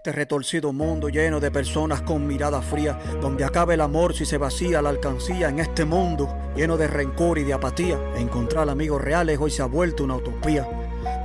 Este retorcido mundo lleno de personas con mirada fría, donde acaba el amor si se vacía la alcancía, en este mundo lleno de rencor y de apatía, encontrar amigos reales hoy se ha vuelto una utopía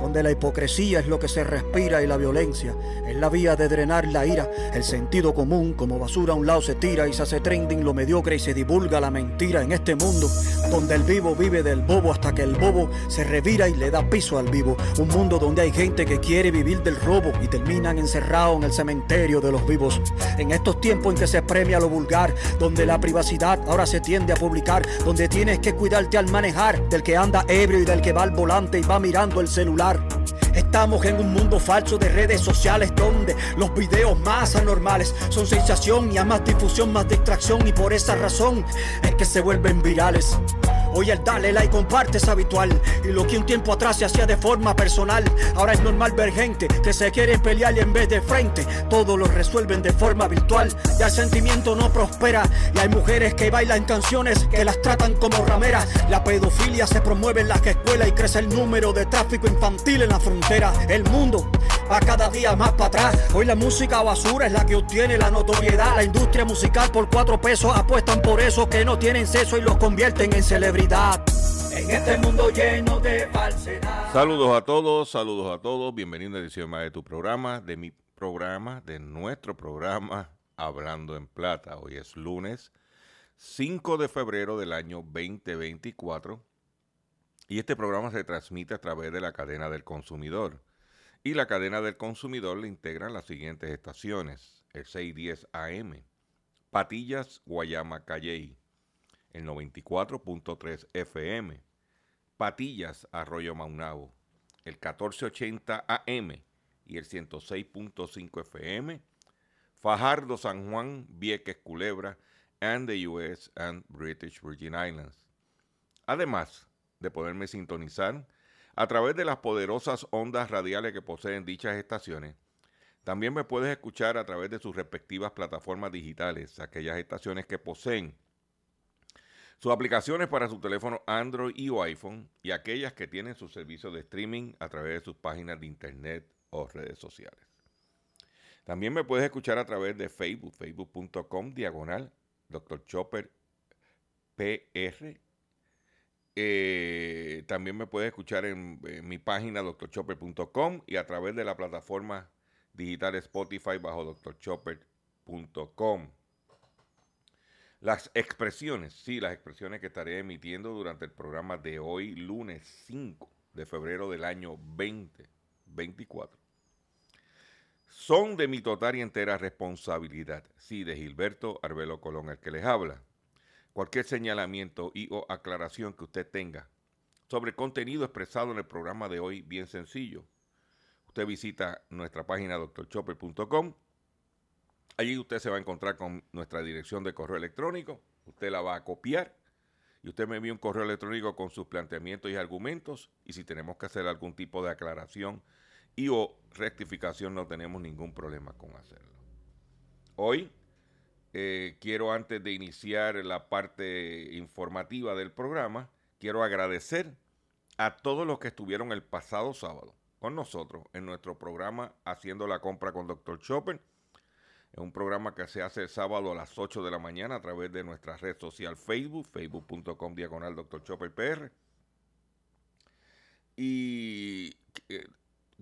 donde la hipocresía es lo que se respira y la violencia es la vía de drenar la ira. El sentido común como basura a un lado se tira y se hace trending lo mediocre y se divulga la mentira en este mundo donde el vivo vive del bobo hasta que el bobo se revira y le da piso al vivo. Un mundo donde hay gente que quiere vivir del robo y terminan encerrados en el cementerio de los vivos. En estos tiempos en que se premia lo vulgar, donde la privacidad ahora se tiende a publicar, donde tienes que cuidarte al manejar del que anda ebrio y del que va al volante y va mirando el celular Estamos en un mundo falso de redes sociales donde los videos más anormales son sensación y a más difusión, más distracción y por esa razón es que se vuelven virales. Hoy el dale like comparte es habitual y lo que un tiempo atrás se hacía de forma personal, ahora es normal ver gente que se quiere pelear y en vez de frente todo lo resuelven de forma virtual. Ya el sentimiento no prospera y hay mujeres que bailan canciones que las tratan como rameras. La pedofilia se promueve en las escuelas y crece el número de tráfico infantil en la frontera. El mundo va cada día más para atrás. Hoy la música basura es la que obtiene la notoriedad. La industria musical por cuatro pesos apuestan por eso que no tienen sexo y los convierten en celebridad en este mundo lleno de falsedad. Saludos a todos, saludos a todos. Bienvenidos a edición más de tu programa, de mi programa, de nuestro programa Hablando en Plata. Hoy es lunes 5 de febrero del año 2024 y este programa se transmite a través de la cadena del consumidor. Y la cadena del consumidor le integran las siguientes estaciones: el 610 AM, Patillas, Guayama, Calley el 94.3 FM, Patillas, Arroyo Maunabo, el 1480 AM y el 106.5 FM, Fajardo, San Juan, Vieques, Culebra, and the US and British Virgin Islands. Además de poderme sintonizar a través de las poderosas ondas radiales que poseen dichas estaciones, también me puedes escuchar a través de sus respectivas plataformas digitales, aquellas estaciones que poseen sus aplicaciones para su teléfono Android y o iPhone y aquellas que tienen su servicio de streaming a través de sus páginas de internet o redes sociales. También me puedes escuchar a través de Facebook, facebook.com diagonal Dr. Chopper PR. Eh, también me puedes escuchar en, mi página drchopper.com y a través de la plataforma digital Spotify bajo drchopper.com. Las expresiones, sí, las expresiones que estaré emitiendo durante el programa de hoy, lunes 5 de febrero del año 2024, son de mi total y entera responsabilidad, sí, de Gilberto Arbelo Colón, el que les habla. Cualquier señalamiento y o aclaración que usted tenga sobre contenido expresado en el programa de hoy, bien sencillo. Usted visita nuestra página doctorchopper.com Allí usted se va a encontrar con nuestra dirección de correo electrónico. Usted la va a copiar y usted me envía un correo electrónico con sus planteamientos y argumentos. Y si tenemos que hacer algún tipo de aclaración y o rectificación, no tenemos ningún problema con hacerlo. Hoy eh, quiero, antes de iniciar la parte informativa del programa, quiero agradecer a todos los que estuvieron el pasado sábado con nosotros en nuestro programa Haciendo la compra con Dr. Chopper es un programa que se hace el sábado a las 8 de la mañana a través de nuestra red social Facebook, facebook.com diagonal Dr. Chopper PR. Y eh,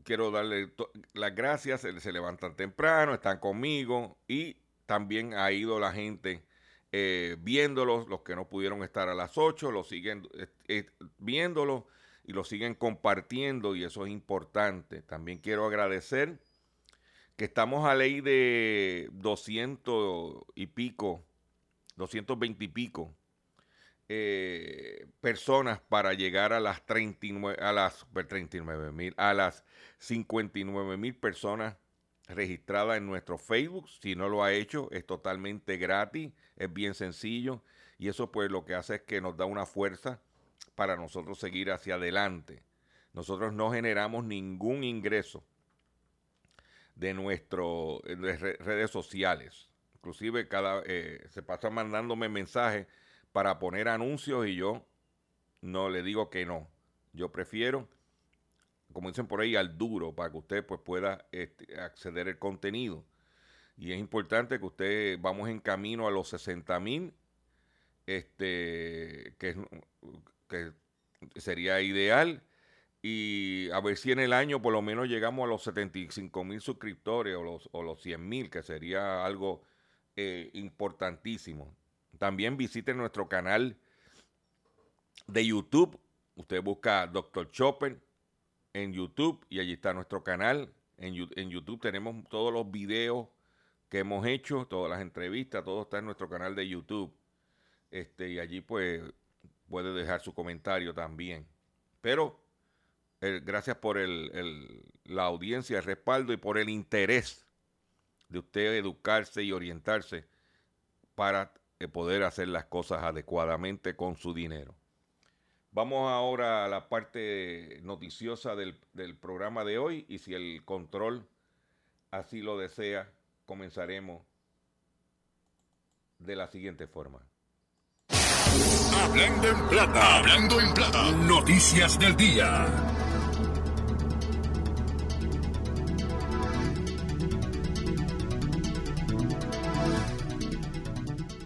quiero darle las gracias, se, levantan temprano, están conmigo y también ha ido la gente eh, viéndolos, los que no pudieron estar a las 8, lo siguen eh, viéndolo y lo siguen compartiendo y eso es importante. También quiero agradecer que estamos a ley de 200 y pico, 220 y pico eh, personas para llegar a las 39 a las 39 mil a las 59 mil personas registradas en nuestro Facebook. Si no lo ha hecho, es totalmente gratis, es bien sencillo y eso pues lo que hace es que nos da una fuerza para nosotros seguir hacia adelante. Nosotros no generamos ningún ingreso de nuestras redes sociales. Inclusive cada eh, se pasa mandándome mensajes para poner anuncios y yo no le digo que no. Yo prefiero, como dicen por ahí, al duro para que usted pues, pueda este, acceder al contenido. Y es importante que usted vamos en camino a los 60 mil, este, que, sería ideal. Y a ver si en el año por lo menos llegamos a los 75 mil suscriptores o los, o los 100 mil, que sería algo eh, importantísimo. También visite nuestro canal de YouTube. Usted busca Dr. Chopper en YouTube y allí está nuestro canal. En, YouTube tenemos todos los videos que hemos hecho, todas las entrevistas, todo está en nuestro canal de YouTube. Este, y allí pues puede dejar su comentario también. Pero eh, gracias por la audiencia, el respaldo y por el interés de usted educarse y orientarse para poder hacer las cosas adecuadamente con su dinero. Vamos ahora a la parte noticiosa del, programa de hoy y si el control así lo desea, comenzaremos de la siguiente forma. Hablando en plata, hablando en plata, noticias del día.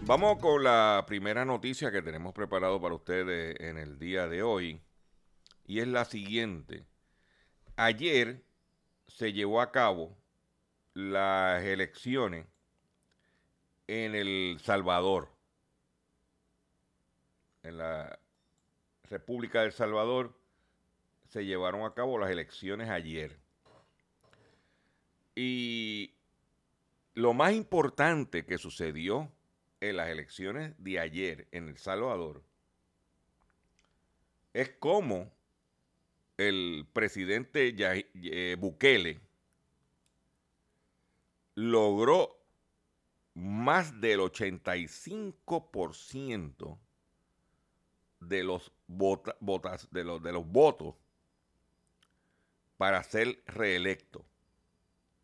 Vamos con la primera noticia que tenemos preparado para ustedes en el día de hoy. Y es la siguiente. Ayer se llevó a cabo las elecciones en El Salvador. En la República del Salvador se llevaron a cabo las elecciones ayer. Y lo más importante que sucedió en las elecciones de ayer en El Salvador es como el presidente eh, Bukele logró más del 85% de los, los, de los votos para ser reelecto.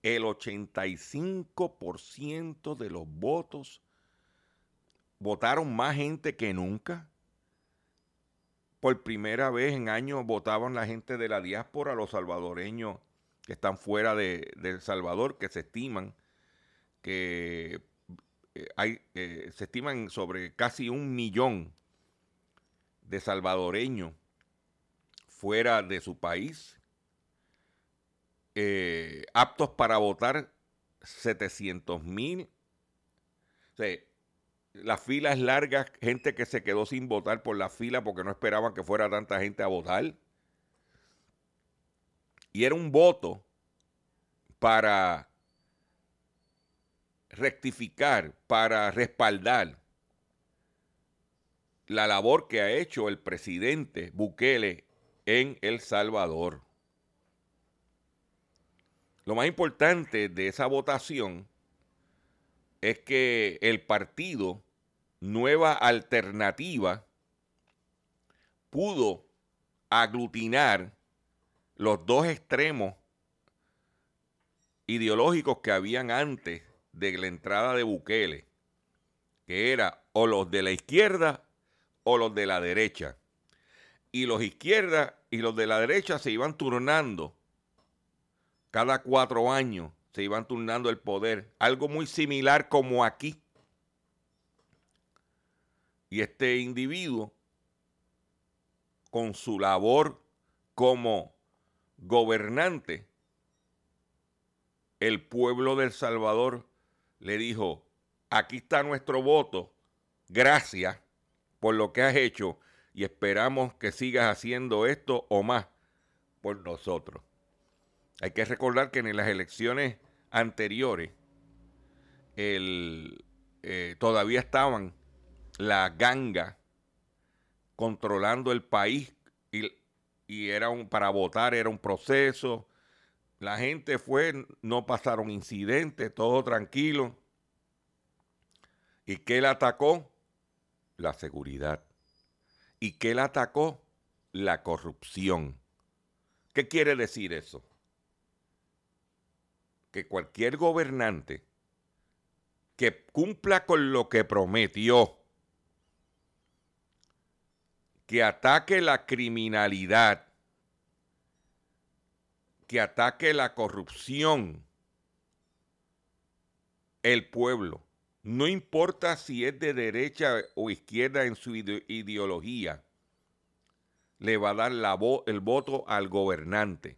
El 85% de los votos votaron más gente que nunca. Por primera vez en años votaban la gente de la diáspora, los salvadoreños que están fuera de, El Salvador, que se estiman que eh, hay, eh, se estiman sobre casi un millón de salvadoreños fuera de su país, eh, aptos para votar 700 mil. O la fila es larga, gente que se quedó sin votar por la fila porque no esperaban que fuera tanta gente a votar. Y era un voto para rectificar, para respaldar la labor que ha hecho el presidente Bukele en El Salvador. Lo más importante de esa votación es que el partido Nueva Alternativa pudo aglutinar los dos extremos ideológicos que habían antes de la entrada de Bukele, que era o los de la izquierda o los de la derecha. Y los izquierdas y los de la derecha se iban turnando cada cuatro años se iban turnando el poder. Algo muy similar como aquí. Y este individuo, con su labor como gobernante, el pueblo del Salvador le dijo, aquí está nuestro voto, gracias por lo que has hecho y esperamos que sigas haciendo esto o más por nosotros. Hay que recordar que en las elecciones anteriores el, eh, todavía estaban la ganga controlando el país y, era un, para votar era un proceso. La gente fue, no pasaron incidentes, todo tranquilo. ¿Y qué le atacó? La seguridad. ¿Y qué le atacó? La corrupción. ¿Qué quiere decir eso? Que cualquier gobernante que cumpla con lo que prometió, que ataque la criminalidad, que ataque la corrupción, el pueblo, no importa si es de derecha o izquierda en su ideología, le va a dar la el voto al gobernante.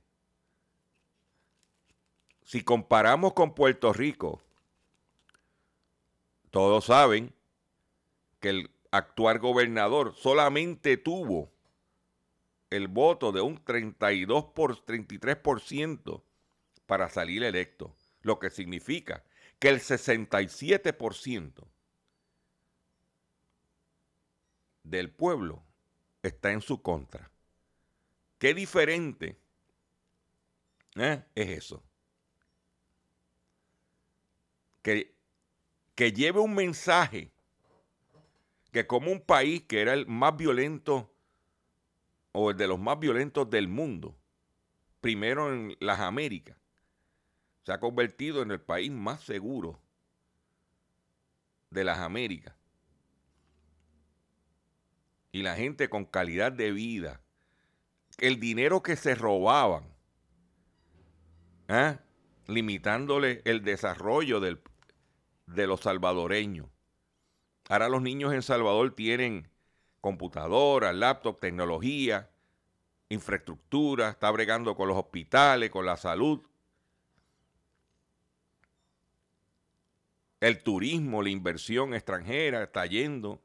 Si comparamos con Puerto Rico, todos saben que el actual gobernador solamente tuvo el voto de un 32 por 33% para salir electo, lo que significa que el 67% del pueblo está en su contra. Qué diferente ¿eh? es eso. Que, que lleve un mensaje que como un país que era el más violento o el de los más violentos del mundo, primero en las Américas, se ha convertido en el país más seguro de las Américas. Y la gente con calidad de vida, el dinero que se robaban, ¿eh? limitándole el desarrollo del, de los salvadoreños. Ahora los niños en Salvador tienen computadoras, laptop, tecnología, infraestructura, está bregando con los hospitales, con la salud. El turismo, la inversión extranjera está yendo.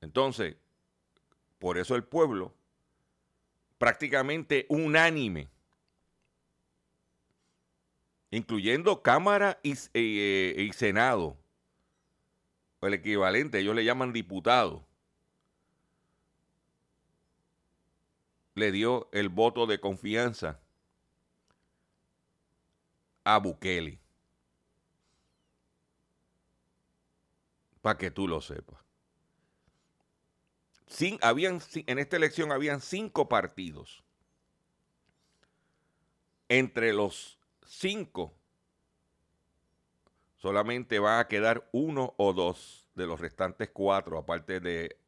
Entonces, por eso el pueblo, prácticamente unánime, incluyendo Cámara y, eh, Senado, el equivalente, ellos le llaman diputado, le dio el voto de confianza a Bukele. Para que tú lo sepas. Sin, habían, en esta elección habían cinco partidos. Entre los cinco, solamente va a quedar uno o dos de los restantes cuatro, aparte de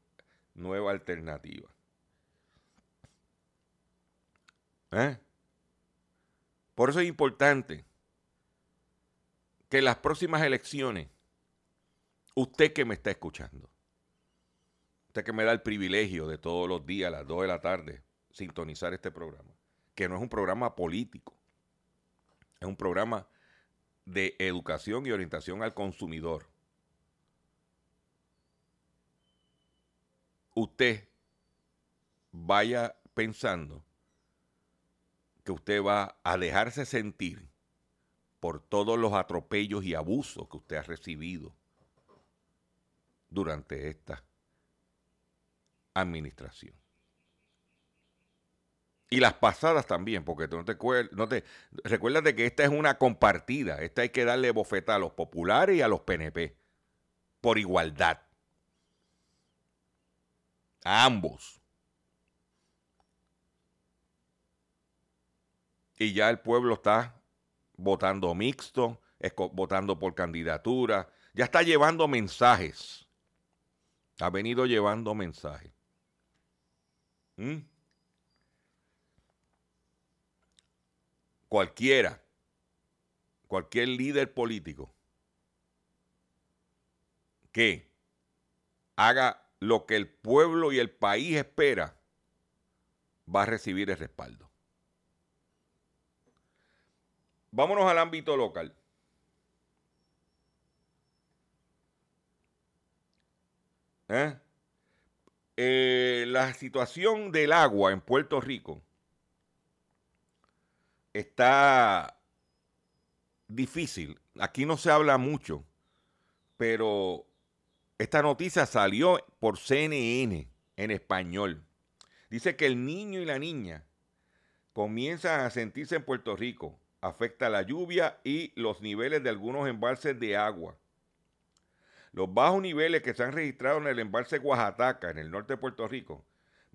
nueva alternativa. ¿Eh? Por eso es importante que en las próximas elecciones, usted que me está escuchando, usted que me da el privilegio de todos los días a las 2 de la tarde sintonizar este programa, que no es un programa político, es un programa de educación y orientación al consumidor. Usted vaya pensando que usted va a dejarse sentir por todos los atropellos y abusos que usted ha recibido durante esta administración. Y las pasadas también, porque no te, no te recuerdas de que esta es una compartida. Esta hay que darle bofeta a los populares y a los PNP. Por igualdad. A ambos. Y ya el pueblo está votando mixto, votando por candidatura. Ya está llevando mensajes. Ha venido llevando mensajes. ¿Mm? Cualquiera, cualquier líder político que haga lo que el pueblo y el país espera, va a recibir el respaldo. Vámonos al ámbito local. ¿Eh? Eh, la situación del agua en Puerto Rico está difícil. Aquí no se habla mucho, pero esta noticia salió por CNN en español. Dice que el niño y la niña comienzan a sentirse en Puerto Rico. Afecta la lluvia y los niveles de algunos embalses de agua. Los bajos niveles que se han registrado en el embalse Oaxaca, en el norte de Puerto Rico,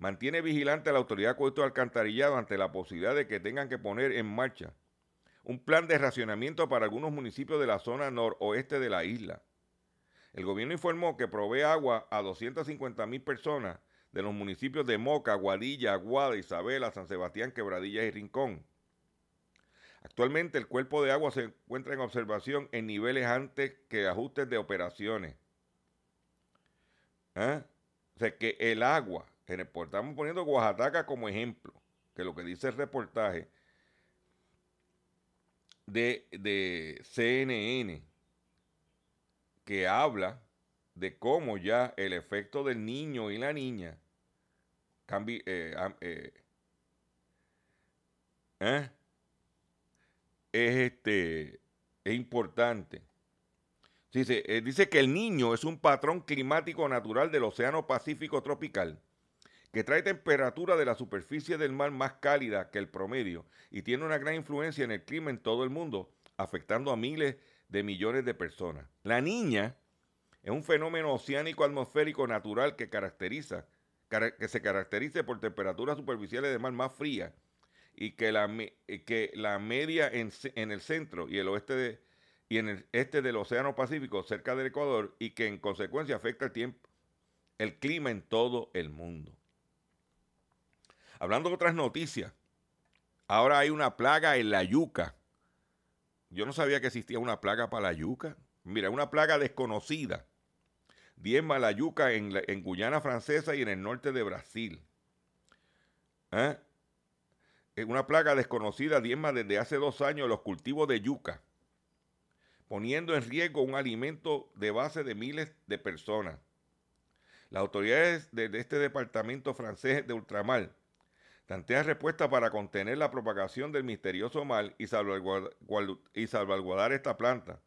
mantiene vigilante a la autoridad de de alcantarillado ante la posibilidad de que tengan que poner en marcha un plan de racionamiento para algunos municipios de la zona noroeste de la isla. El gobierno informó que provee agua a 250 mil personas de los municipios de Moca, Guadilla, Aguada, Isabela, San Sebastián, Quebradillas y Rincón. Actualmente el cuerpo de agua se encuentra en observación en niveles antes que ajustes de operaciones. ¿Ah? O sea que el agua, estamos poniendo Oaxaca como ejemplo, que lo que dice el reportaje de, de CNN, que habla de cómo ya el efecto del niño y la niña cambia, eh, eh, ¿eh? es este es importante. Dice, dice que el niño es un patrón climático natural del Océano Pacífico tropical que trae temperatura de la superficie del mar más cálida que el promedio y tiene una gran influencia en el clima en todo el mundo, afectando a miles de millones de personas. La niña es un fenómeno oceánico atmosférico natural que caracteriza que se caracteriza por temperaturas superficiales de mar más frías y que la, que la media en, el centro y el oeste de, y en el este del Océano Pacífico cerca del Ecuador y que en consecuencia afecta el tiempo el clima en todo el mundo. Hablando de otras noticias, ahora hay una plaga en la yuca. Yo no sabía que existía una plaga para la yuca. Mira, una plaga desconocida. Diezma la yuca en, en Guyana Francesa y en el norte de Brasil. ¿Eh? Una plaga desconocida diezma desde hace dos años los cultivos de yuca, poniendo en riesgo un alimento de base de miles de personas. Las autoridades de este departamento francés de ultramar Tantea respuesta para contener la propagación del misterioso mal y salvaguardar, esta planta,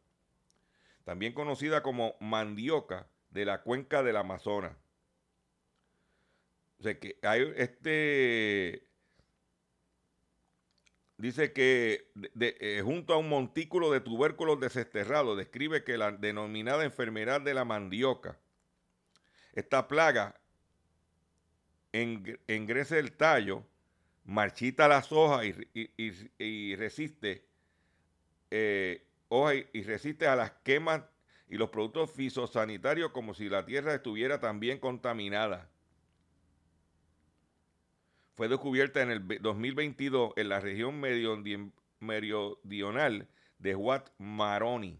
también conocida como mandioca de la cuenca del Amazonas. O sea que hay este dice que eh, junto a un montículo de tubérculos desesterrados, describe que la denominada enfermedad de la mandioca, esta plaga engrese el tallo, marchita las hojas y, resiste eh, y resiste a las quemas y los productos fisosanitarios como si la tierra estuviera también contaminada. Fue descubierta en el 2022 en la región meridional de Huat Maroni.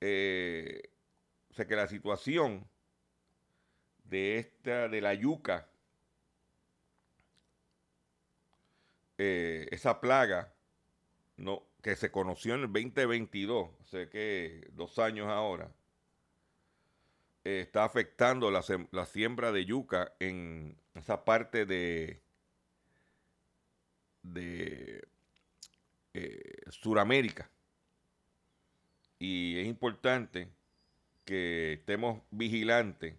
Eh, o sea que la situación de esta, de la yuca, eh, esa plaga no, que se conoció en el 2022, sé que dos años ahora, eh, está afectando la, la, siembra de yuca en esa parte de, de eh, Suramérica. Y es importante que estemos vigilantes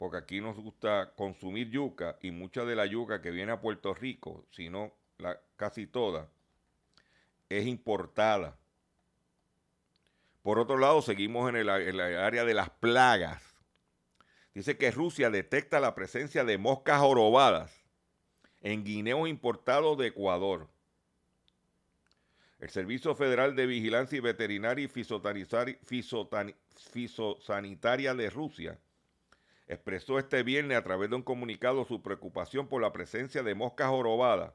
porque aquí nos gusta consumir yuca y mucha de la yuca que viene a Puerto Rico, si no la, casi toda, es importada. Por otro lado, seguimos en, el, área de las plagas. Dice que Rusia detecta la presencia de moscas jorobadas en guineos importados de Ecuador. El Servicio Federal de Vigilancia y Veterinaria y Fisosanitaria de Rusia expresó este viernes a través de un comunicado su preocupación por la presencia de moscas jorobadas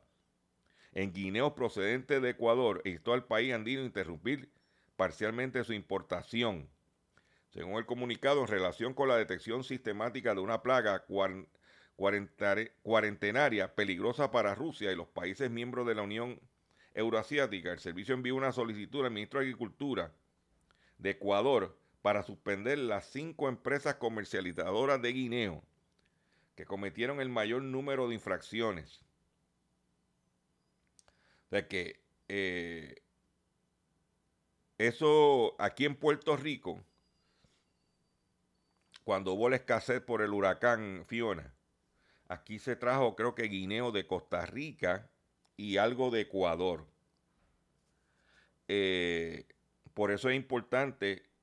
en guineos procedentes de Ecuador e instó al país andino a interrumpir parcialmente su importación. Según el comunicado, en relación con la detección sistemática de una plaga cuarentenaria peligrosa para Rusia y los países miembros de la Unión Euroasiática, el servicio envió una solicitud al ministro de Agricultura de Ecuador para suspender las cinco empresas comercializadoras de guineo que cometieron el mayor número de infracciones. O sea que eh, Eso aquí en Puerto Rico, cuando hubo la escasez por el huracán Fiona, aquí se trajo creo que guineo de Costa Rica y algo de Ecuador. Eh, por eso es importante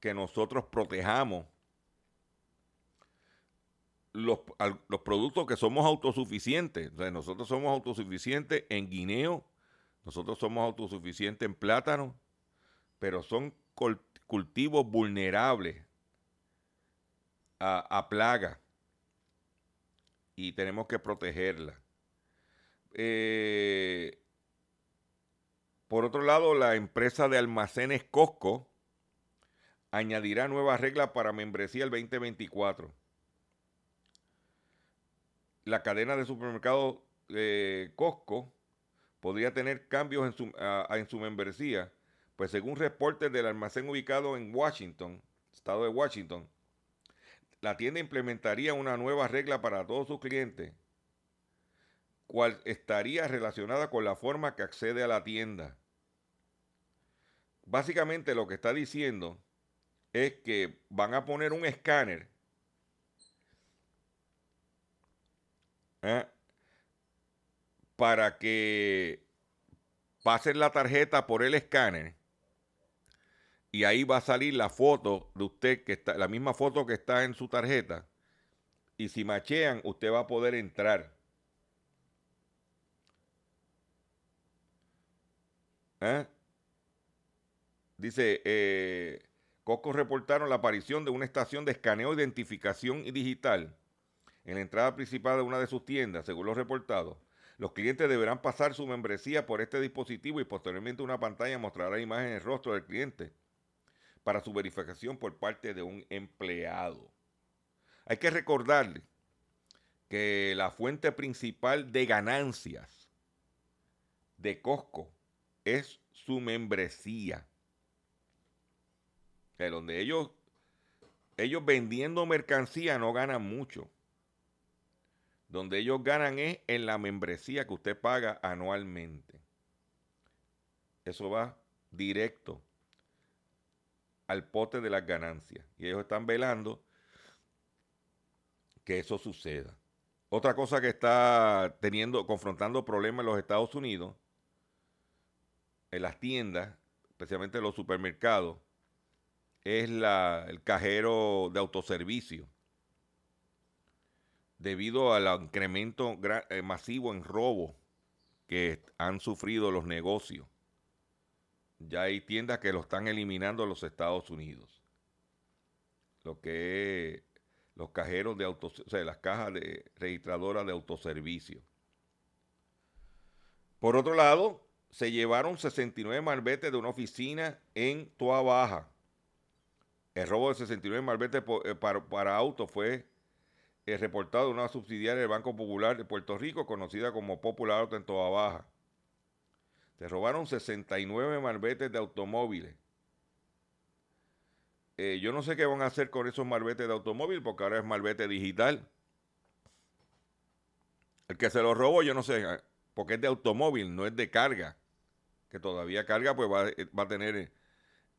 que nosotros protejamos los, los, productos que somos autosuficientes. nosotros somos autosuficientes en guineo, nosotros somos autosuficientes en plátano, pero son cultivos vulnerables a, plaga y tenemos que protegerla. Eh, por otro lado, la empresa de almacenes Costco añadirá nuevas reglas para membresía el 2024. La cadena de supermercados Costco podría tener cambios en su, en su membresía pues según reportes del almacén ubicado en Washington, estado de Washington, la tienda implementaría una nueva regla para todos sus clientes, cual estaría relacionada con la forma que accede a la tienda. Básicamente lo que está diciendo es que van a poner un escáner ¿eh? para que pasen la tarjeta por el escáner y ahí va a salir la foto de usted, que está, la misma foto que está en su tarjeta. Y si machean, usted va a poder entrar. ¿Eh? Dice, eh, Cosco reportaron la aparición de una estación de escaneo, identificación y digital en la entrada principal de una de sus tiendas, según los reportados. Los clientes deberán pasar su membresía por este dispositivo y posteriormente una pantalla mostrará imágenes del rostro del cliente para su verificación por parte de un empleado. Hay que recordarle que la fuente principal de ganancias de Costco es su membresía. De donde ellos, ellos vendiendo mercancía no ganan mucho. Donde ellos ganan es en la membresía que usted paga anualmente. Eso va directo al pote de las ganancias. Y ellos están velando que eso suceda. Otra cosa que está teniendo, confrontando problemas en los Estados Unidos, en las tiendas, especialmente en los supermercados, es la, el cajero de autoservicio. Debido al incremento eh, masivo en robo que han sufrido los negocios ya hay tiendas que lo están eliminando los Estados Unidos. Lo que es los cajeros de autos, o sea, las cajas de registradoras de autoservicio. Por otro lado, se llevaron 69 malbetes de una oficina en Toa Baja. El robo de 69 malbetes eh, para, autos fue eh, reportado en una subsidiaria del Banco Popular de Puerto Rico, conocida como Popular Auto en Toa Baja. Se robaron 69 malbetes de automóviles. Eh, yo no sé qué van a hacer con esos malbetes de automóvil porque ahora es malvete digital. El que se los robó, yo no sé, porque es de automóvil, no es de carga. Que todavía carga, pues va, va a tener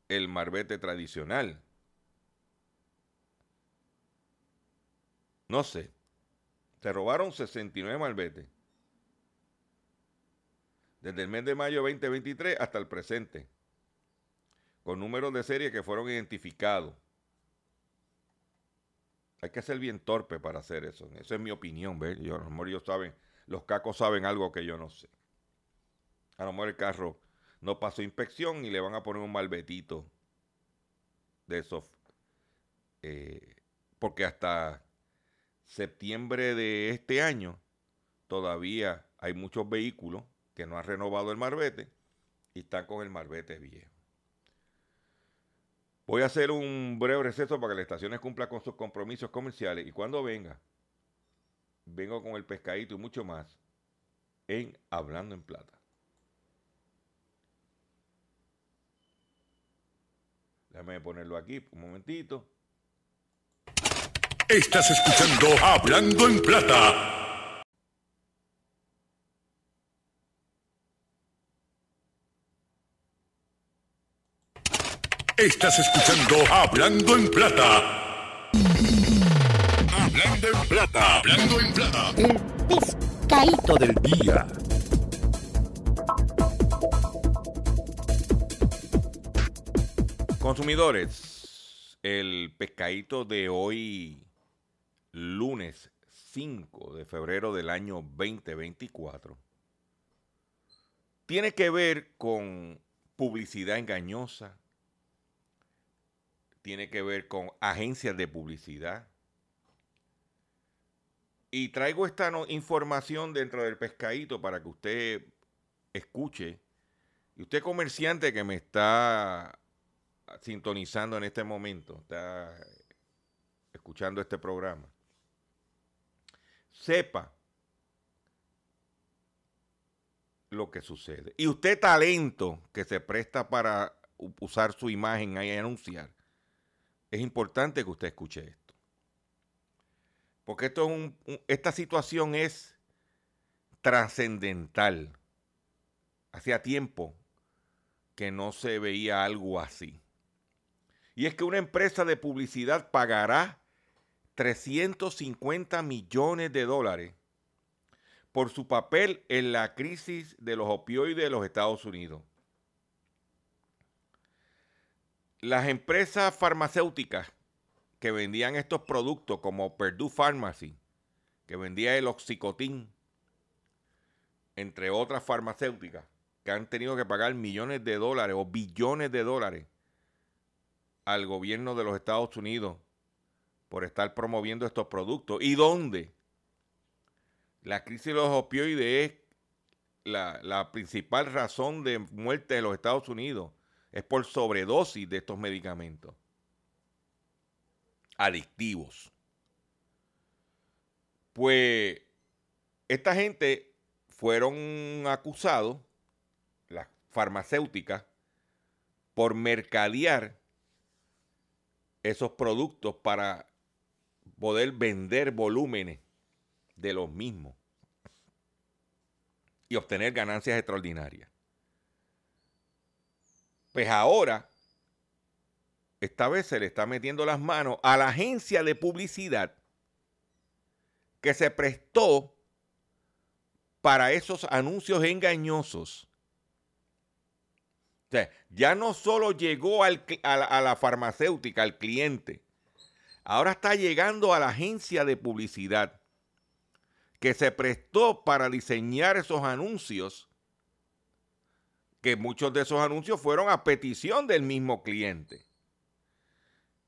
el malvete tradicional. No sé. Se robaron 69 malbetes desde el mes de mayo 2023 hasta el presente, con números de serie que fueron identificados. Hay que ser bien torpe para hacer eso. Esa es mi opinión, ¿ves? Yo, a lo mejor ellos saben, los cacos saben algo que yo no sé. A lo mejor el carro no pasó inspección y le van a poner un malvetito de esos. Eh, porque hasta septiembre de este año todavía hay muchos vehículos que no ha renovado el marbete y está con el marbete viejo. Voy a hacer un breve receso para que las estaciones cumplan con sus compromisos comerciales y cuando venga, vengo con el pescadito y mucho más en Hablando en Plata. Déjame ponerlo aquí un momentito. Estás escuchando Hablando en Plata. Estás escuchando Hablando en Plata. Hablando en Plata. Hablando en Plata. El pescadito del día. Consumidores, el pescadito de hoy, lunes 5 de febrero del año 2024, tiene que ver con publicidad engañosa, tiene que ver con agencias de publicidad. Y traigo esta información dentro del pescadito para que usted escuche. Y usted comerciante que me está sintonizando en este momento, está escuchando este programa, sepa lo que sucede. Y usted talento que se presta para usar su imagen y anunciar, es importante que usted escuche esto. Porque esto es esta situación es trascendental. Hacía tiempo que no se veía algo así. Y es que una empresa de publicidad pagará 350 millones de dólares por su papel en la crisis de los opioides de los Estados Unidos. Las empresas farmacéuticas que vendían estos productos como Purdue Pharmacy, que vendía el oxicotín, entre otras farmacéuticas, que han tenido que pagar millones de dólares o billones de dólares al gobierno de los Estados Unidos por estar promoviendo estos productos. ¿Y dónde? La crisis de los opioides es la, la principal razón de muerte de los Estados Unidos es por sobredosis de estos medicamentos adictivos. Pues esta gente fueron acusados, las farmacéuticas, por mercadear esos productos para poder vender volúmenes de los mismos y obtener ganancias extraordinarias. Pues ahora, esta vez se le está metiendo las manos a la agencia de publicidad que se prestó para esos anuncios engañosos. O sea, ya no solo llegó a, la, a la farmacéutica, al cliente, ahora está llegando a la agencia de publicidad que se prestó para diseñar esos anuncios que muchos de esos anuncios fueron a petición del mismo cliente.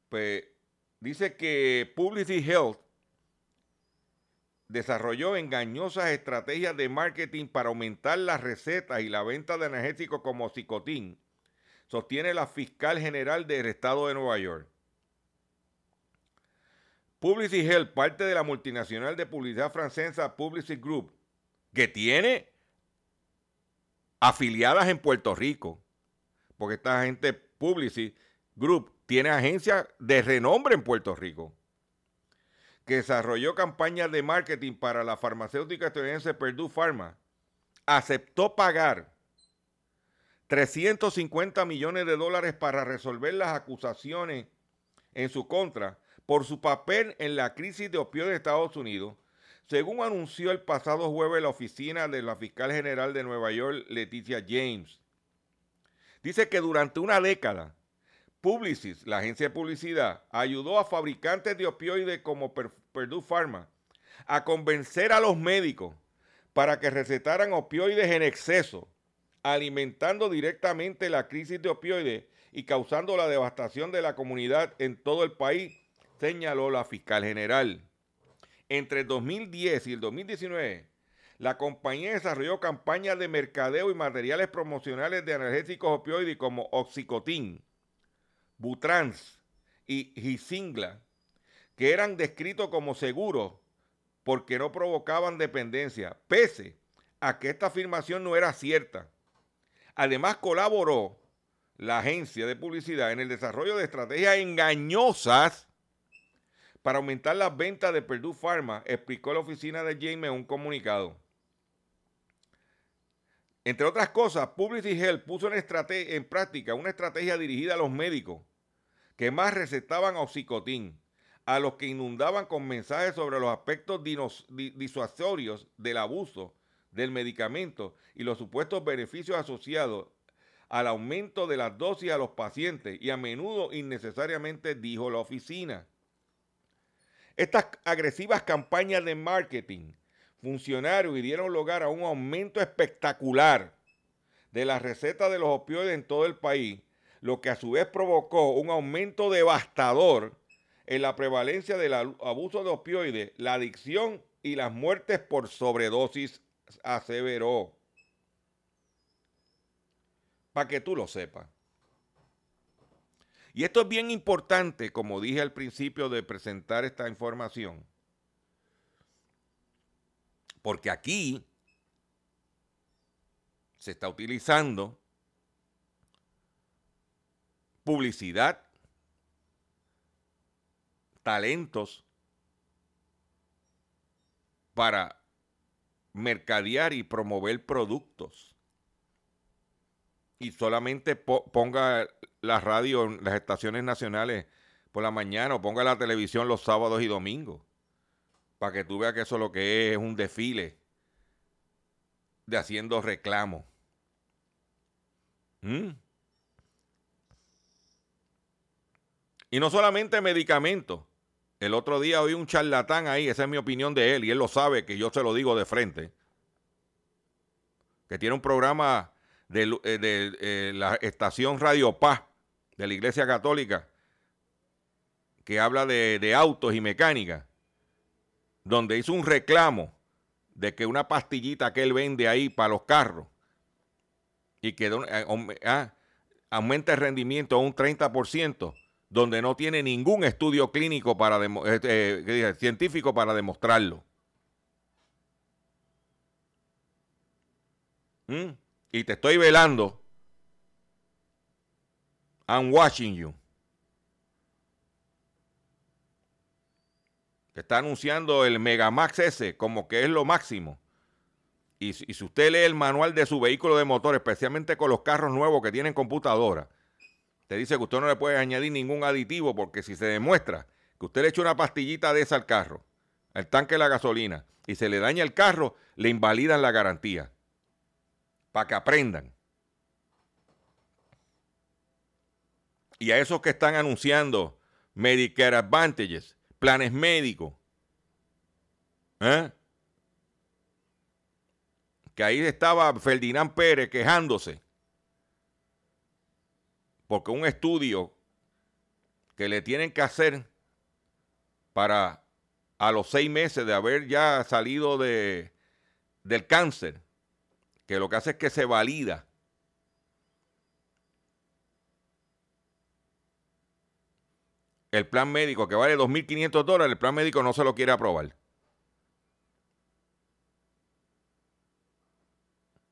Pues dice que Publicity Health desarrolló engañosas estrategias de marketing para aumentar las recetas y la venta de energéticos como Cicotín, sostiene la fiscal general del estado de Nueva York. Publicity Health, parte de la multinacional de publicidad francesa Publicity Group, que tiene afiliadas en Puerto Rico, porque esta gente Publicity Group tiene agencias de renombre en Puerto Rico, que desarrolló campañas de marketing para la farmacéutica estadounidense Purdue Pharma, aceptó pagar 350 millones de dólares para resolver las acusaciones en su contra por su papel en la crisis de opioides de Estados Unidos según anunció el pasado jueves la oficina de la fiscal general de Nueva York, Leticia James. Dice que durante una década, Publicis, la agencia de publicidad, ayudó a fabricantes de opioides como Purdue Pharma a convencer a los médicos para que recetaran opioides en exceso, alimentando directamente la crisis de opioides y causando la devastación de la comunidad en todo el país, señaló la fiscal general. Entre el 2010 y el 2019, la compañía desarrolló campañas de mercadeo y materiales promocionales de energéticos opioides como Oxicotin, Butrans y Gisingla, que eran descritos como seguros porque no provocaban dependencia, pese a que esta afirmación no era cierta. Además, colaboró la agencia de publicidad en el desarrollo de estrategias engañosas para aumentar las ventas de Purdue Pharma, explicó la oficina de James en un comunicado. Entre otras cosas, Publicity Health puso en, práctica una estrategia dirigida a los médicos que más recetaban oxicotín, a los que inundaban con mensajes sobre los aspectos disuasorios del abuso del medicamento y los supuestos beneficios asociados al aumento de las dosis a los pacientes y a menudo innecesariamente dijo la oficina. Estas agresivas campañas de marketing funcionaron y dieron lugar a un aumento espectacular de las recetas de los opioides en todo el país, lo que a su vez provocó un aumento devastador en la prevalencia del abuso de opioides, la adicción y las muertes por sobredosis, aseveró para que tú lo sepas. Y esto es bien importante, como dije al principio de presentar esta información, porque aquí se está utilizando publicidad, talentos para mercadear y promover productos y solamente ponga la radio en las estaciones nacionales por la mañana o ponga la televisión los sábados y domingos. Para que tú veas que eso lo que es un desfile de haciendo reclamo. ¿Mm? Y no solamente medicamentos. El otro día oí un charlatán ahí, esa es mi opinión de él, y él lo sabe que yo se lo digo de frente. Que tiene un programa de, eh, eh, la estación Radio Paz de la Iglesia Católica, que habla de, autos y mecánica, donde hizo un reclamo de que una pastillita que él vende ahí para los carros y que eh, ah, aumenta el rendimiento a un 30%, donde no tiene ningún estudio clínico para científico para demostrarlo. ¿Mm? Y te estoy velando, I'm watching you. Que está anunciando el Megamax S como que es lo máximo. Y, si usted lee el manual de su vehículo de motor, especialmente con los carros nuevos que tienen computadora, te dice que usted no le puede añadir ningún aditivo porque si se demuestra que usted le echa una pastillita de esa al carro, al tanque de la gasolina, y se le daña el carro, le invalidan la garantía para que aprendan. Y a esos que están anunciando Medicare Advantages, planes médicos, ¿eh? que ahí estaba Ferdinand Pérez quejándose, porque un estudio que le tienen que hacer para a los seis meses de haber ya salido de, del cáncer, que lo que hace es que se valida el plan médico que vale 2.500 dólares, el plan médico no se lo quiere aprobar.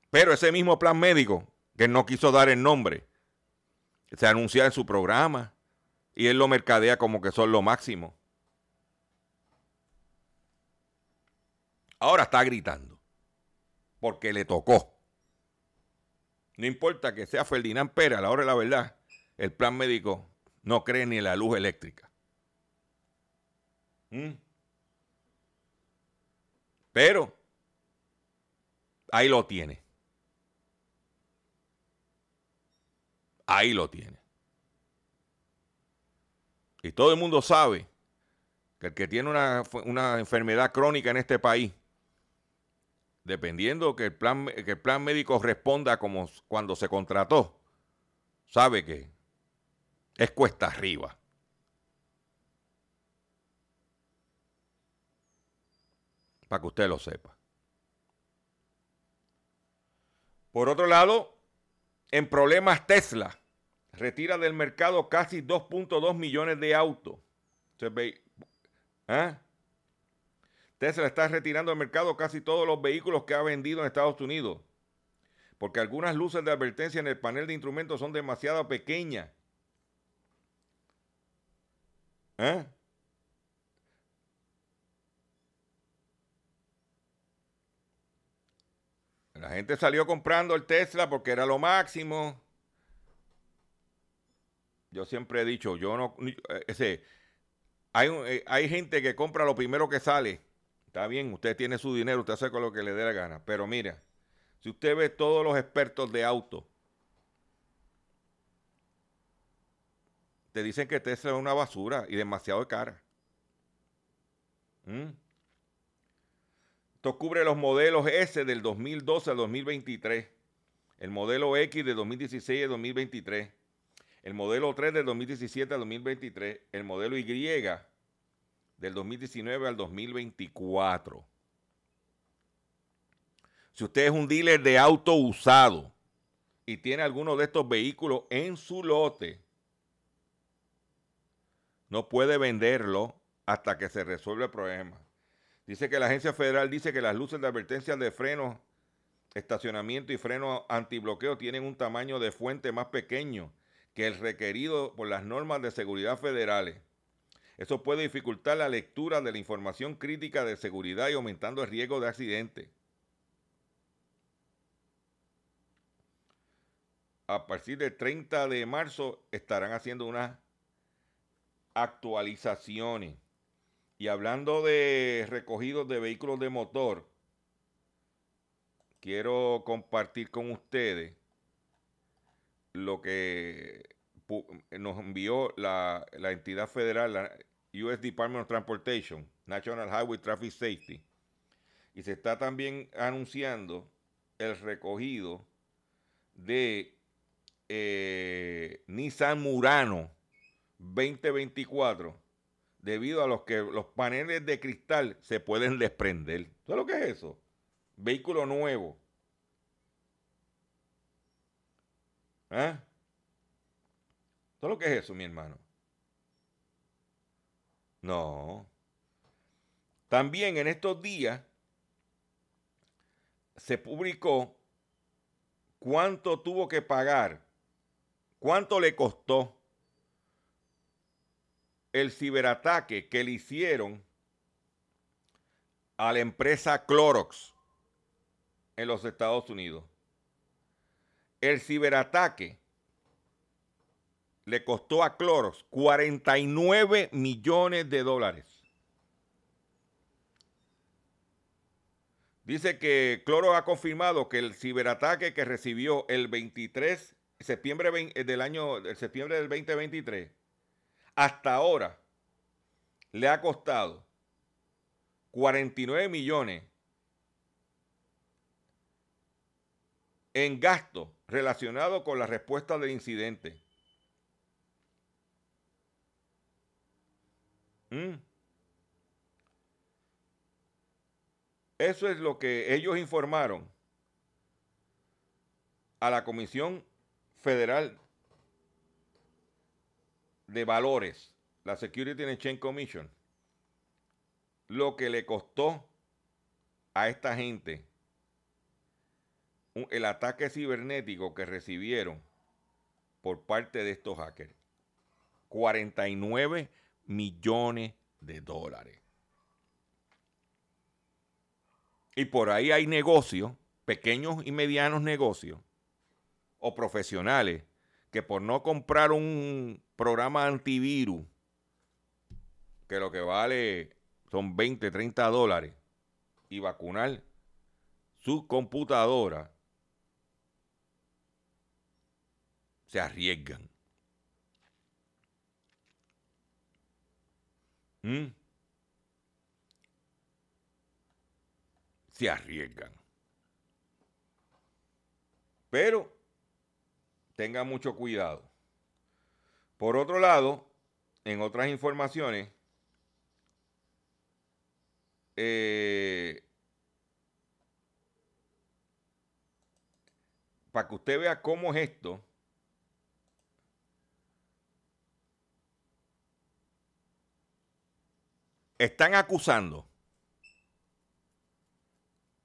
Pero ese mismo plan médico, que no quiso dar el nombre, se anuncia en su programa y él lo mercadea como que son lo máximo. Ahora está gritando porque le tocó. No importa que sea Ferdinand Pérez, a la hora de la verdad, el plan médico no cree ni en la luz eléctrica. ¿Mm? Pero ahí lo tiene. Ahí lo tiene. Y todo el mundo sabe que el que tiene una, una enfermedad crónica en este país dependiendo que el plan, que el plan médico responda como cuando se contrató, sabe que es cuesta arriba. Para que usted lo sepa. Por otro lado, en problemas Tesla, retira del mercado casi 2.2 millones de autos. ¿eh? Tesla está retirando del mercado casi todos los vehículos que ha vendido en Estados Unidos. Porque algunas luces de advertencia en el panel de instrumentos son demasiado pequeñas. ¿Eh? La gente salió comprando el Tesla porque era lo máximo. Yo siempre he dicho, yo no, eh, ese, hay, eh, hay gente que compra lo primero que sale. Está bien, usted tiene su dinero, usted hace con lo que le dé la gana. Pero mira, si usted ve todos los expertos de auto, te dicen que Tesla es una basura y demasiado cara. ¿Mm? Esto cubre los modelos S del 2012 al 2023, el modelo X de 2016 al 2023, el modelo 3 del 2017 al 2023, el modelo Y del 2019 al 2024. Si usted es un dealer de auto usado y tiene alguno de estos vehículos en su lote, no puede venderlo hasta que se resuelva el problema. Dice que la agencia federal dice que las luces de advertencia de freno, estacionamiento y freno antibloqueo tienen un tamaño de fuente más pequeño que el requerido por las normas de seguridad federales. Eso puede dificultar la lectura de la información crítica de seguridad y aumentando el riesgo de accidente. A partir del 30 de marzo estarán haciendo unas actualizaciones. Y hablando de recogidos de vehículos de motor, quiero compartir con ustedes lo que nos envió la, entidad federal, la US Department of Transportation, National Highway Traffic Safety. Y se está también anunciando el recogido de eh, Nissan Murano 2024 debido a los que los paneles de cristal se pueden desprender. ¿Sabes lo que es eso? Vehículo nuevo. ¿Eh? ¿Sabes lo que es eso, mi hermano? No. También en estos días se publicó cuánto tuvo que pagar, cuánto le costó el ciberataque que le hicieron a la empresa Clorox en los Estados Unidos. El ciberataque le costó a Clorox 49 millones de dólares. Dice que Clorox ha confirmado que el ciberataque que recibió el 23 septiembre del año el septiembre del 2023 hasta ahora le ha costado 49 millones en gastos relacionados con la respuesta del incidente. Mm. Eso es lo que ellos informaron a la Comisión Federal de valores, la Security and Exchange Commission, lo que le costó a esta gente el ataque cibernético que recibieron por parte de estos hackers. 49 millones de dólares. Y por ahí hay negocios, pequeños y medianos negocios, o profesionales, que por no comprar un programa antivirus, que lo que vale son 20, 30 dólares, y vacunar su computadora, se arriesgan. ¿Mm? Se arriesgan. Pero tenga mucho cuidado. Por otro lado, en otras informaciones, eh, para que usted vea cómo es esto, están acusando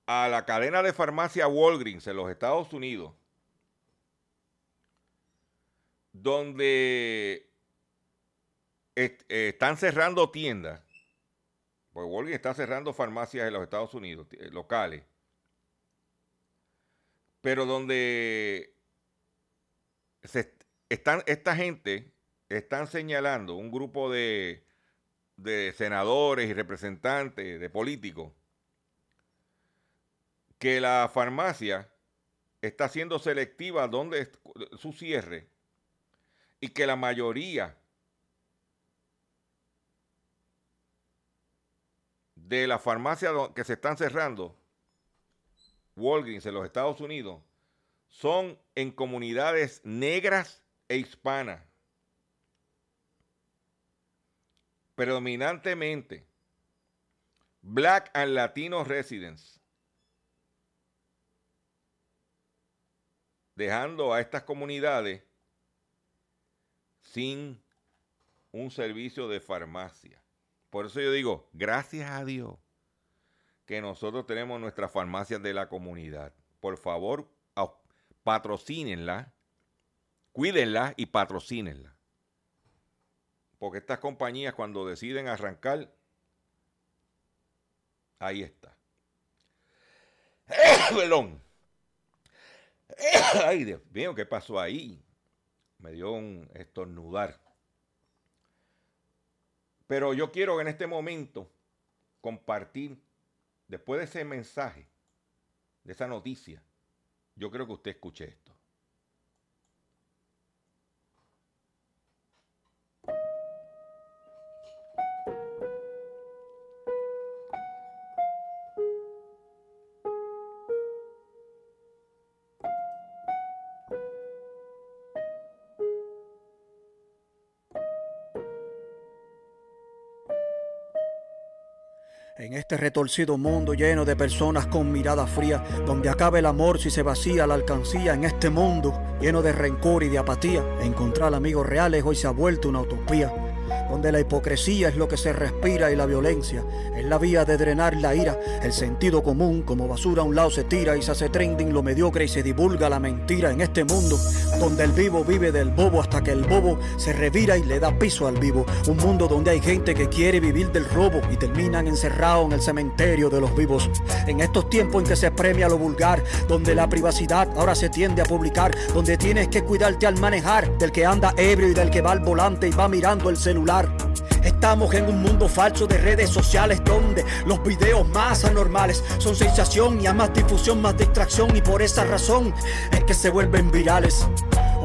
a la cadena de farmacia Walgreens en los Estados Unidos donde eh, están cerrando tiendas, porque Walgreens está cerrando farmacias en los Estados Unidos, eh, locales, pero donde están, esta gente están señalando, un grupo de, de senadores y representantes, de políticos, que la farmacia está siendo selectiva donde su cierre y que la mayoría de las farmacias que se están cerrando, Walgreens en los Estados Unidos, son en comunidades negras e hispanas. Predominantemente Black and Latino residents. Dejando a estas comunidades sin un servicio de farmacia. Por eso yo digo, gracias a Dios que nosotros tenemos nuestras farmacias de la comunidad. Por favor, patrocínenla, cuídenla y patrocínenla. Porque estas compañías cuando deciden arrancar, ahí está. Pelón. Ay, Dios mío, ¿qué pasó ahí? Me dio un estornudar. Pero yo quiero en este momento compartir, después de ese mensaje, de esa noticia, yo creo que usted escuche esto. Este retorcido mundo lleno de personas con mirada fría, donde acaba el amor si se vacía la alcancía, en este mundo lleno de rencor y de apatía, encontrar amigos reales hoy se ha vuelto una utopía donde la hipocresía es lo que se respira y la violencia es la vía de drenar la ira. El sentido común como basura a un lado se tira y se hace trending lo mediocre y se divulga la mentira en este mundo donde el vivo vive del bobo hasta que el bobo se revira y le da piso al vivo. Un mundo donde hay gente que quiere vivir del robo y terminan encerrados en el cementerio de los vivos. En estos tiempos en que se premia lo vulgar, donde la privacidad ahora se tiende a publicar, donde tienes que cuidarte al manejar del que anda ebrio y del que va al volante y va mirando el celular. Estamos en un mundo falso de redes sociales donde los videos más anormales son sensación y a más difusión, más distracción y por esa razón es que se vuelven virales.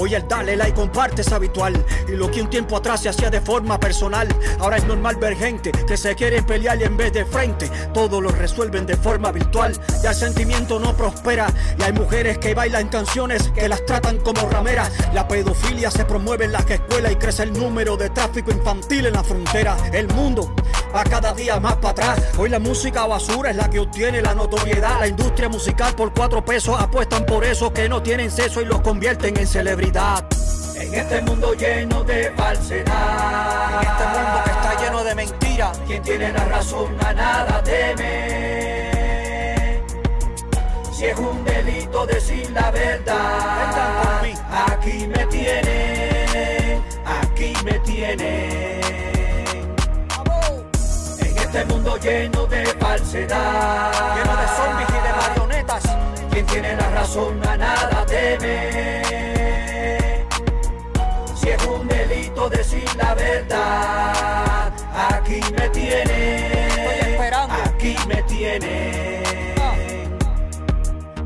Hoy el dale like comparte es habitual y lo que un tiempo atrás se hacía de forma personal, ahora es normal ver gente que se quiere pelear y en vez de frente todo lo resuelven de forma virtual. Ya el sentimiento no prospera y hay mujeres que bailan canciones que las tratan como rameras. La pedofilia se promueve en las escuelas y crece el número de tráfico infantil en la frontera. El mundo va cada día más para atrás. Hoy la música basura es la que obtiene la notoriedad. La industria musical por cuatro pesos apuestan por eso que no tienen sexo y los convierten en celebridades. En este mundo lleno de falsedad. En este mundo que está lleno de mentiras. Quien tiene la razón a nada teme. Si es un delito decir la verdad. Aquí me tiene. Aquí me tiene. En este mundo lleno de falsedad. Lleno de zombies y de marionetas. Quien tiene la razón a nada teme un delito decir la verdad. Aquí me tiene, aquí me tiene.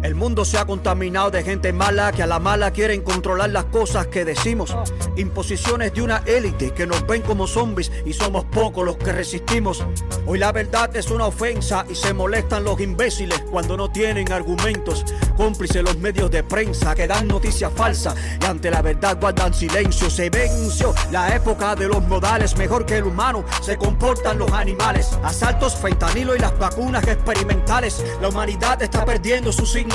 El mundo se ha contaminado de gente mala que a la mala quieren controlar las cosas que decimos. Imposiciones de una élite que nos ven como zombies y somos pocos los que resistimos. Hoy la verdad es una ofensa y se molestan los imbéciles cuando no tienen argumentos. Cómplices los medios de prensa que dan noticias falsas y ante la verdad guardan silencio. Se venció la época de los modales, mejor que el humano se comportan los animales. Asaltos, fentanilo y las vacunas experimentales. La humanidad está perdiendo su signo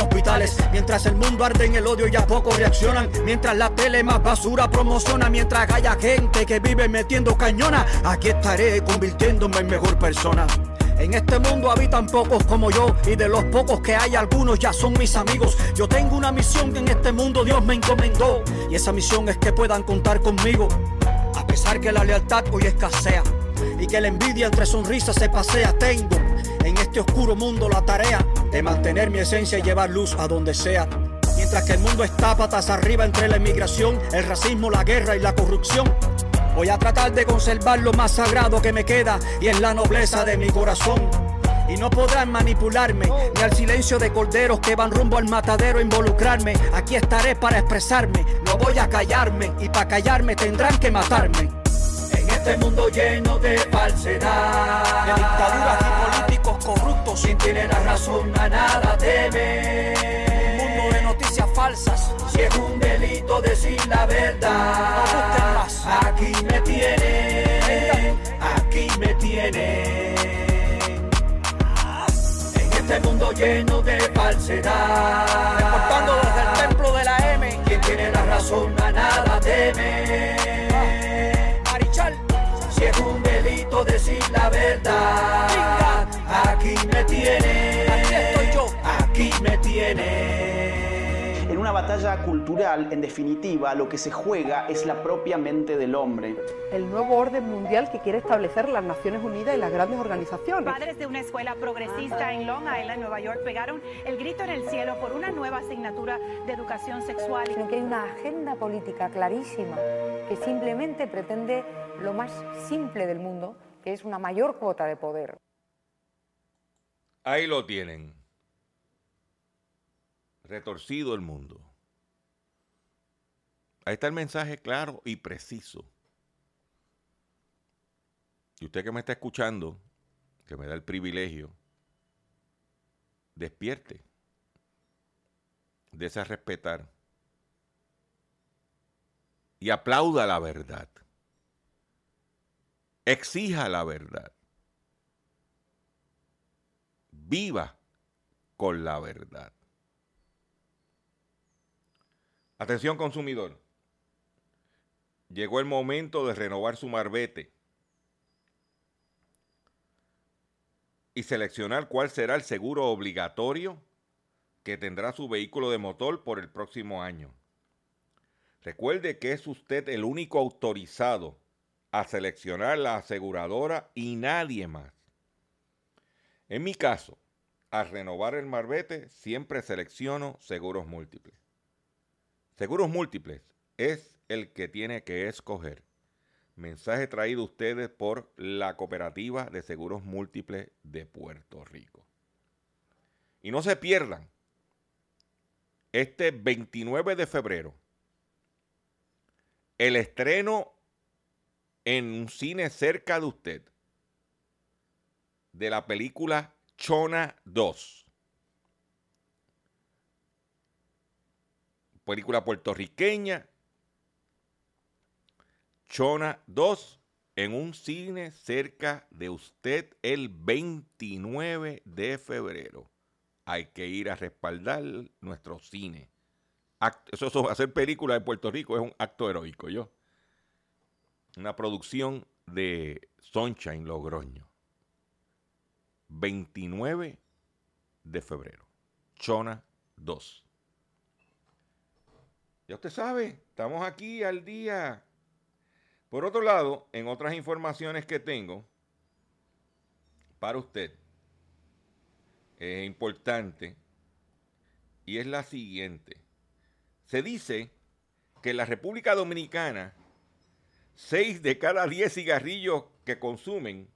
Mientras el mundo arde en el odio y a poco reaccionan. Mientras la tele más basura promociona. Mientras haya gente que vive metiendo cañona. Aquí estaré convirtiéndome en mejor persona. En este mundo habitan pocos como yo y de los pocos que hay algunos ya son mis amigos. Yo tengo una misión que en este mundo Dios me encomendó y esa misión es que puedan contar conmigo. A pesar que la lealtad hoy escasea que la envidia entre sonrisas se pasea, tengo en este oscuro mundo la tarea de mantener mi esencia y llevar luz a donde sea. Mientras que el mundo está patas arriba entre la inmigración, el racismo, la guerra y la corrupción. Voy a tratar de conservar lo más sagrado que me queda y es la nobleza de mi corazón. Y no podrán manipularme, ni al silencio de corderos que van rumbo al matadero a involucrarme. Aquí estaré para expresarme, no voy a callarme, y para callarme tendrán que matarme. En este mundo lleno de falsedad, de dictaduras y políticos corruptos, sin tener la razón a nada teme. Un mundo de noticias falsas, si es un delito decir la verdad. No más. Aquí me tienen, aquí me tienen. En este mundo lleno de falsedad, reportando desde el templo de la M. Quien tiene la razón a nada teme. Batalla cultural, en definitiva, lo que se juega es la propia mente del hombre. el nuevo orden mundial que quiere establecer las Naciones Unidas y las grandes organizaciones. Padres de una escuela progresista en Long Island, Nueva York, pegaron el grito en el cielo por una nueva asignatura de educación sexual. sino que hay una agenda política clarísima que simplemente pretende lo más simple del mundo, que es una mayor cuota de poder. Ahí lo tienen. Retorcido el mundo. Ahí está el mensaje claro y preciso. Y usted que me está escuchando, que me da el privilegio, despierte. Dese respetar. Y aplauda la verdad. Exija la verdad. Viva con la verdad. Atención consumidor. Llegó el momento de renovar su marbete y seleccionar cuál será el seguro obligatorio que tendrá su vehículo de motor por el próximo año. Recuerde que es usted el único autorizado a seleccionar la aseguradora y nadie más. En mi caso, al renovar el marbete, siempre selecciono seguros múltiples. Seguros múltiples es el que tiene que escoger. Mensaje traído a ustedes por la Cooperativa de Seguros Múltiples de Puerto Rico. Y no se pierdan, este 29 de febrero, el estreno en un cine cerca de usted de la película Chona 2. Película puertorriqueña. Chona 2 en un cine cerca de usted el 29 de febrero. Hay que ir a respaldar nuestro cine. Eso, eso, hacer película de Puerto Rico es un acto heroico, yo. Una producción de Sunshine Logroño. 29 de febrero. Chona 2. Ya usted sabe, estamos aquí al día. Por otro lado, en otras informaciones que tengo para usted, es importante, y es la siguiente. Se dice que en la República Dominicana, 6 de cada 10 cigarrillos que consumen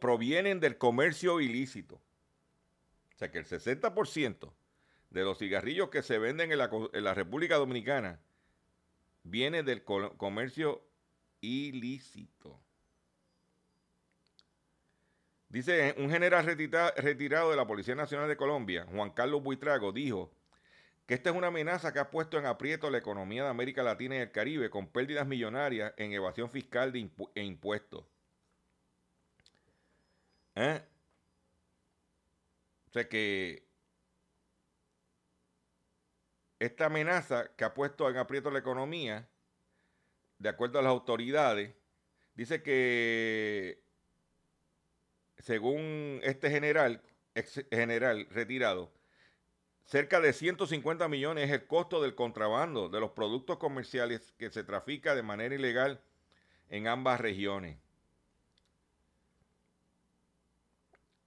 provienen del comercio ilícito. O sea que el 60% de los cigarrillos que se venden en la, en la República Dominicana viene del co- comercio ilícito. Dice un general retirado de la Policía Nacional de Colombia, Juan Carlos Buitrago, dijo que esta es una amenaza que ha puesto en aprieto la economía de América Latina y el Caribe con pérdidas millonarias en evasión fiscal de e impuestos. ¿Eh? O sea que esta amenaza que ha puesto en aprieto la economía, de acuerdo a las autoridades, dice que según este general, general retirado, cerca de 150 millones es el costo del contrabando de los productos comerciales que se trafica de manera ilegal en ambas regiones.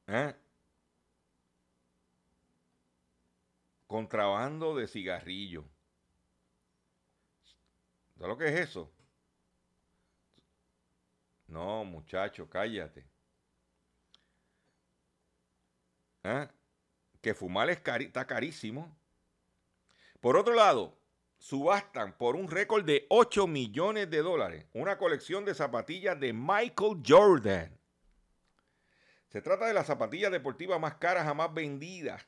¿Eh? contrabando de cigarrillo. ¿Sabes lo que es eso? No, muchacho, cállate. ¿Ah? Que fumar es está carísimo. Por otro lado, subastan por un récord de 8 millones de dólares una colección de zapatillas de Michael Jordan. Se trata de las zapatillas deportivas más caras jamás vendidas.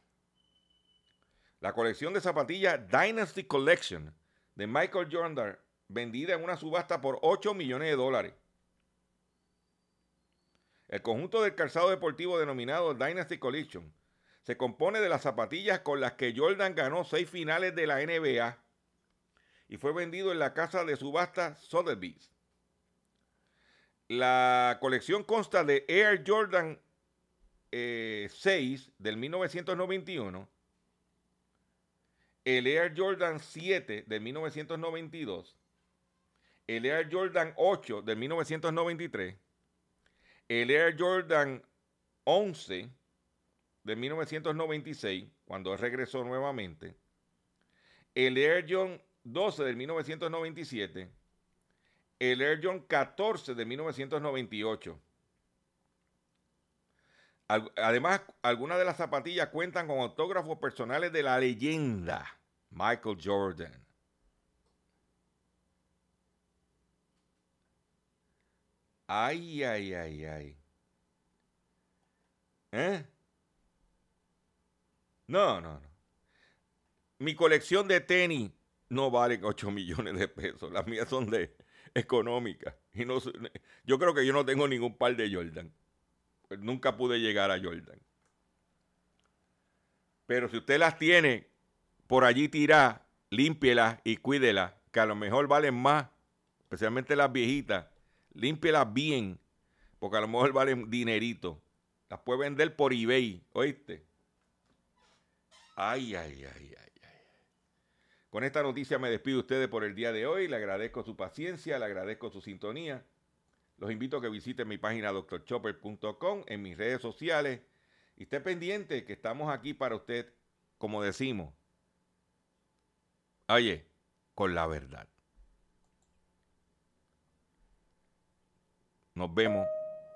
La colección de zapatillas Dynasty Collection de Michael Jordan, vendida en una subasta por 8 millones de dólares. El conjunto del calzado deportivo denominado Dynasty Collection se compone de las zapatillas con las que Jordan ganó seis finales de la NBA y fue vendido en la casa de subasta Sotheby's. La colección consta de Air Jordan 6 eh, del 1991, el Air Jordan 7 del 1992, el Air Jordan 8 del 1993, el Air Jordan 11 de 1996, cuando regresó nuevamente, el Air Jordan 12 de 1997, el Air Jordan 14 de 1998. Además, algunas de las zapatillas cuentan con autógrafos personales de la leyenda Michael Jordan. Ay, ay, ay, ay. ¿Eh? No, no, no. Mi colección de tenis no vale 8 millones de pesos. Las mías son de económicas. Y no, yo creo que yo no tengo ningún par de Jordan. Nunca pude llegar a Jordan. Pero si usted las tiene por allí tira, límpielas y cuídelas, que a lo mejor valen más, especialmente las viejitas límpielas bien, porque a lo mejor valen dinerito. Las puede vender por eBay, ¿oíste? Ay, ay, ay, ay, ay. Con esta noticia me despido de ustedes por el día de hoy. Le agradezco su paciencia, le agradezco su sintonía. Los invito a que visiten mi página doctorchopper.com en mis redes sociales y esté pendiente que estamos aquí para usted, como decimos. Oye, con la verdad. Nos vemos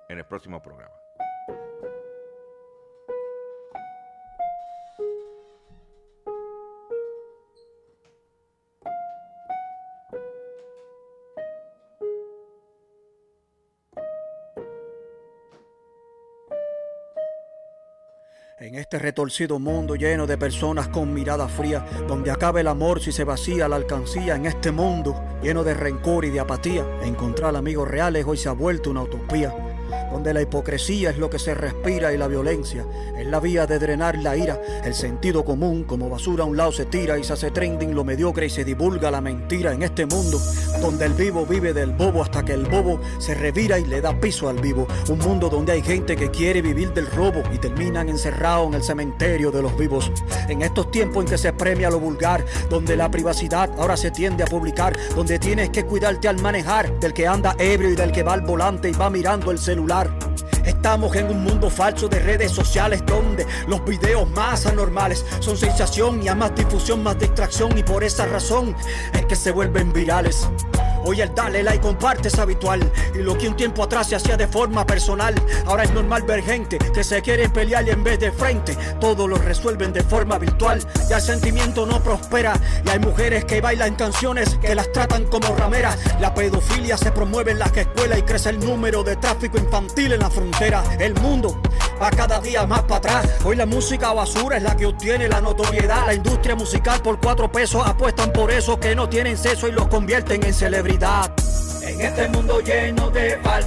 en el próximo programa. En este retorcido mundo lleno de personas con mirada fría, donde acaba el amor si se vacía la alcancía en este mundo lleno de rencor y de apatía, encontrar amigos reales hoy se ha vuelto una utopía donde la hipocresía es lo que se respira y la violencia es la vía de drenar la ira. El sentido común como basura a un lado se tira y se hace trending lo mediocre y se divulga la mentira en este mundo donde el vivo vive del bobo hasta que el bobo se revira y le da piso al vivo. Un mundo donde hay gente que quiere vivir del robo y terminan encerrados en el cementerio de los vivos. En estos tiempos en que se premia lo vulgar, donde la privacidad ahora se tiende a publicar, donde tienes que cuidarte al manejar del que anda ebrio y del que va al volante y va mirando el celular Estamos en un mundo falso de redes sociales donde los videos más anormales son sensación y a más difusión, más distracción y por esa razón es que se vuelven virales. Hoy el dale like comparte es habitual y lo que un tiempo atrás se hacía de forma personal, ahora es normal ver gente que se quiere pelear y en vez de frente todo lo resuelven de forma virtual. Ya el sentimiento no prospera y hay mujeres que bailan canciones que las tratan como rameras. La pedofilia se promueve en las escuelas y crece el número de tráfico infantil en la frontera. El mundo va cada día más para atrás. Hoy la música basura es la que obtiene la notoriedad. La industria musical por cuatro pesos apuestan por esos que no tienen seso y los convierten en celebridad. En este mundo lleno de falsedad